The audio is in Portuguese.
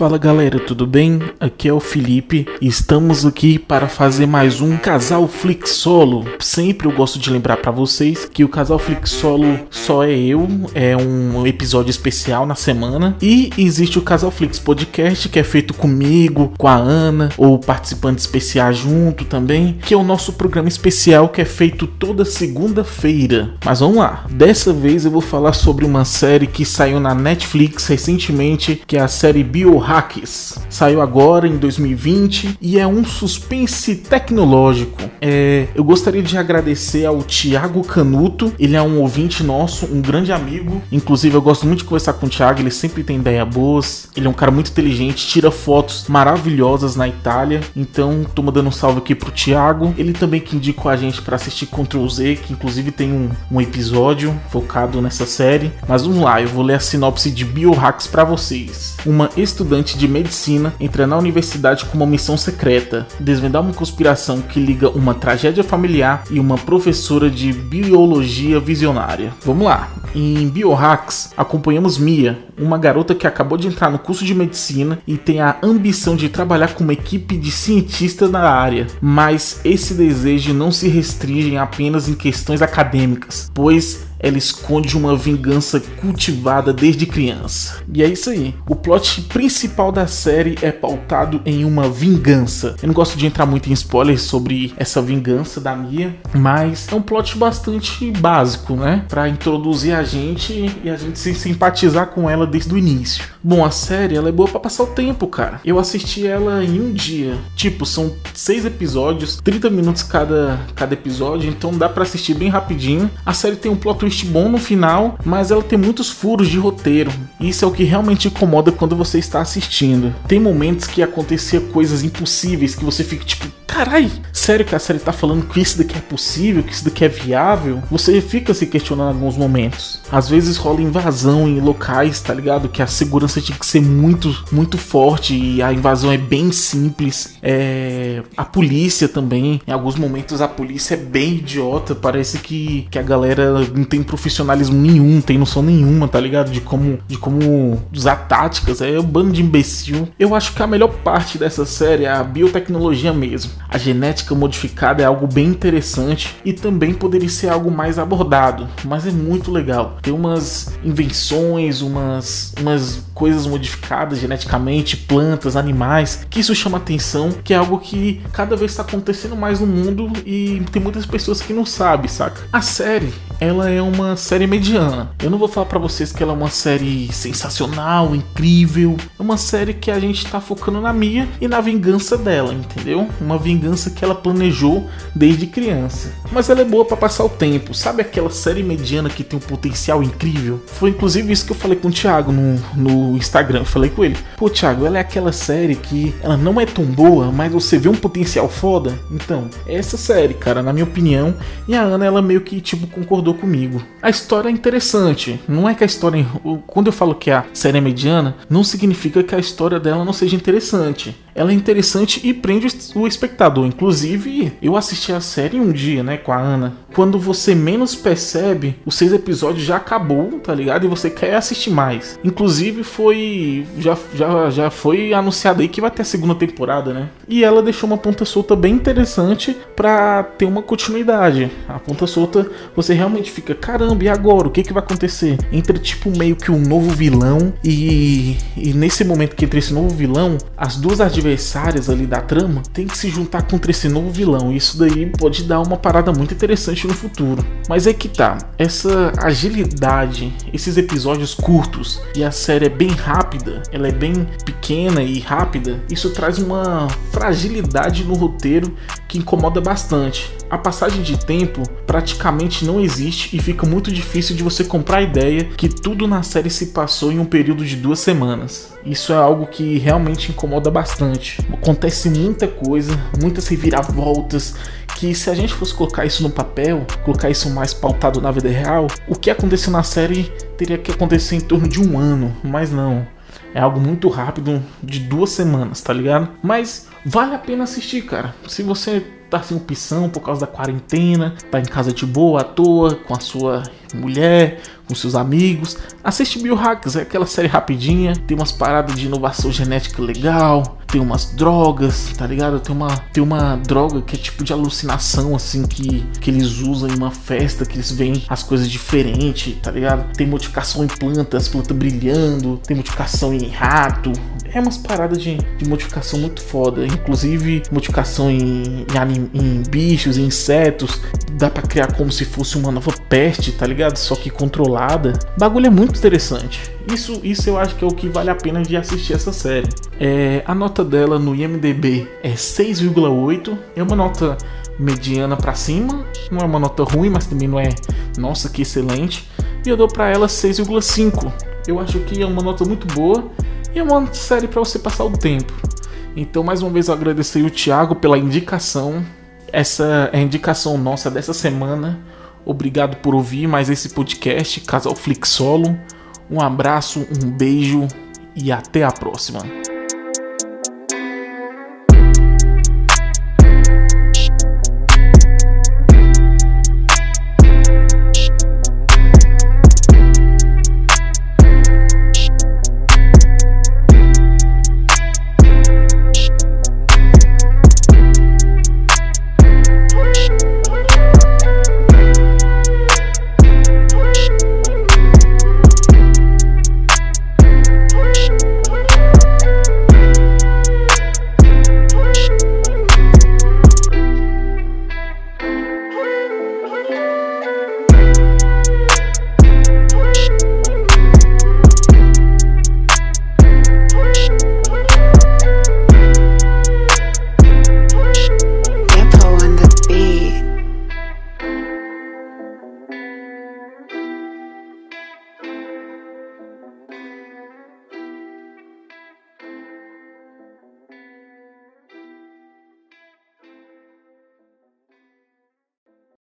Fala galera, tudo bem? Aqui é o Felipe e estamos aqui para fazer mais um Casal Flix Solo. Sempre eu gosto de lembrar para vocês que o Casal Flix Solo só é eu, é um episódio especial na semana e existe o Casal Flix Podcast que é feito comigo, com a Ana ou participante especial junto também, que é o nosso programa especial que é feito toda segunda-feira. Mas vamos lá, dessa vez eu vou falar sobre uma série que saiu na Netflix recentemente, que é a série Bio Hacks. Saiu agora em 2020 e é um suspense tecnológico. É, eu gostaria de agradecer ao Thiago Canuto, ele é um ouvinte nosso, um grande amigo. Inclusive, eu gosto muito de conversar com o Thiago, ele sempre tem ideia boas. Ele é um cara muito inteligente, tira fotos maravilhosas na Itália. Então, tô mandando um salve aqui pro Thiago. Ele também que indicou a gente para assistir Ctrl Z, que inclusive tem um, um episódio focado nessa série. Mas vamos lá, eu vou ler a sinopse de Biohacks para vocês. Uma estudante estudante de medicina entra na universidade com uma missão secreta: desvendar uma conspiração que liga uma tragédia familiar e uma professora de biologia visionária. Vamos lá. Em Biohacks, acompanhamos Mia, uma garota que acabou de entrar no curso de medicina e tem a ambição de trabalhar com uma equipe de cientistas na área. Mas esse desejo não se restringe apenas em questões acadêmicas, pois ela esconde uma vingança cultivada desde criança. E é isso aí. O plot principal da série é pautado em uma vingança. Eu não gosto de entrar muito em spoilers sobre essa vingança da Mia, mas é um plot bastante básico, né? Para introduzir a gente e a gente se simpatizar com ela desde o início. Bom, a série ela é boa para passar o tempo, cara. Eu assisti ela em um dia. Tipo, são seis episódios, 30 minutos cada, cada episódio, então dá para assistir bem rapidinho. A série tem um plot twist bom no final, mas ela tem muitos furos de roteiro. Isso é o que realmente incomoda quando você está assistindo. Tem momentos que acontecia coisas impossíveis que você fica tipo, carai, sério que a série tá falando que isso daqui é possível, que isso daqui é viável? Você fica se questionando em alguns momentos. Às vezes rola invasão em locais, tá ligado? Que a segurança tinha que ser muito, muito forte e a invasão é bem simples. É... A polícia também, em alguns momentos a polícia é bem idiota. Parece que, que a galera não tem profissionalismo nenhum, tem noção nenhuma, tá ligado? De como, de como usar táticas. É um bando de imbecil. Eu acho que a melhor parte dessa série é a biotecnologia mesmo. A genética modificada é algo bem interessante e também poderia ser algo mais abordado, mas é muito legal. Tem umas invenções, umas, umas coisas modificadas geneticamente, plantas, animais, que isso chama atenção, que é algo que cada vez está acontecendo mais no mundo e tem muitas pessoas que não sabem, saca? A série, ela é uma série mediana. Eu não vou falar para vocês que ela é uma série sensacional, incrível. É uma série que a gente tá focando na Mia e na vingança dela, entendeu? Uma vingança que ela planejou desde criança. Mas ela é boa para passar o tempo. Sabe aquela série mediana que tem um potencial incrível? Foi inclusive isso que eu falei com o Thiago no, no Instagram. Falei com ele: Pô, Thiago, ela é aquela série que ela não é tão boa, mas você vê um potencial foda. Então, é essa série, cara, na minha opinião. E a Ana, ela meio que, tipo, concordou comigo. A história é interessante. Não é que a história. Quando eu falo que a série é mediana, não significa que a história dela não seja interessante ela é interessante e prende o espectador. Inclusive, eu assisti a série um dia, né, com a Ana. Quando você menos percebe, os seis episódios já acabou, tá ligado? E você quer assistir mais. Inclusive, foi. Já, já, já foi anunciado aí que vai ter a segunda temporada, né? E ela deixou uma ponta solta bem interessante para ter uma continuidade. A ponta solta, você realmente fica, caramba, e agora? O que, que vai acontecer? Entra tipo meio que um novo vilão. E, e nesse momento que entra esse novo vilão, as duas adversárias ali da trama tem que se juntar contra esse novo vilão. Isso daí pode dar uma parada muito interessante no futuro. Mas é que tá, essa agilidade, esses episódios curtos e a série é bem rápida, ela é bem pequena e rápida, isso traz uma fragilidade no roteiro que incomoda bastante. A passagem de tempo praticamente não existe e fica muito difícil de você comprar a ideia que tudo na série se passou em um período de duas semanas. Isso é algo que realmente incomoda bastante. Acontece muita coisa, muitas reviravoltas, que se a gente fosse colocar isso no papel, colocar isso mais pautado na vida real, o que aconteceu na série teria que acontecer em torno de um ano, mas não. É algo muito rápido, de duas semanas, tá ligado? Mas vale a pena assistir, cara. Se você tá sem opção por causa da quarentena, tá em casa de boa, à toa, com a sua mulher, com seus amigos. Assiste Biohacks, é aquela série rapidinha, tem umas paradas de inovação genética legal, tem umas drogas, tá ligado? Tem uma, tem uma droga que é tipo de alucinação, assim, que, que eles usam em uma festa, que eles veem as coisas diferentes, tá ligado? Tem modificação em plantas, planta brilhando, tem modificação em rato. É umas paradas de, de modificação muito foda. Inclusive, modificação em, em, em bichos, em insetos. Dá pra criar como se fosse uma nova peste, tá ligado? Só que controlada. O bagulho é muito interessante. Isso, isso eu acho que é o que vale a pena de assistir essa série. É, a nota dela no IMDB é 6,8. É uma nota mediana para cima. Não é uma nota ruim, mas também não é, nossa, que excelente. E eu dou para ela 6,5. Eu acho que é uma nota muito boa e é uma série para você passar o tempo. Então, mais uma vez, eu agradecer o Thiago pela indicação. Essa é a indicação nossa dessa semana. Obrigado por ouvir mais esse podcast, Casal Flix Solo. Um abraço, um beijo e até a próxima.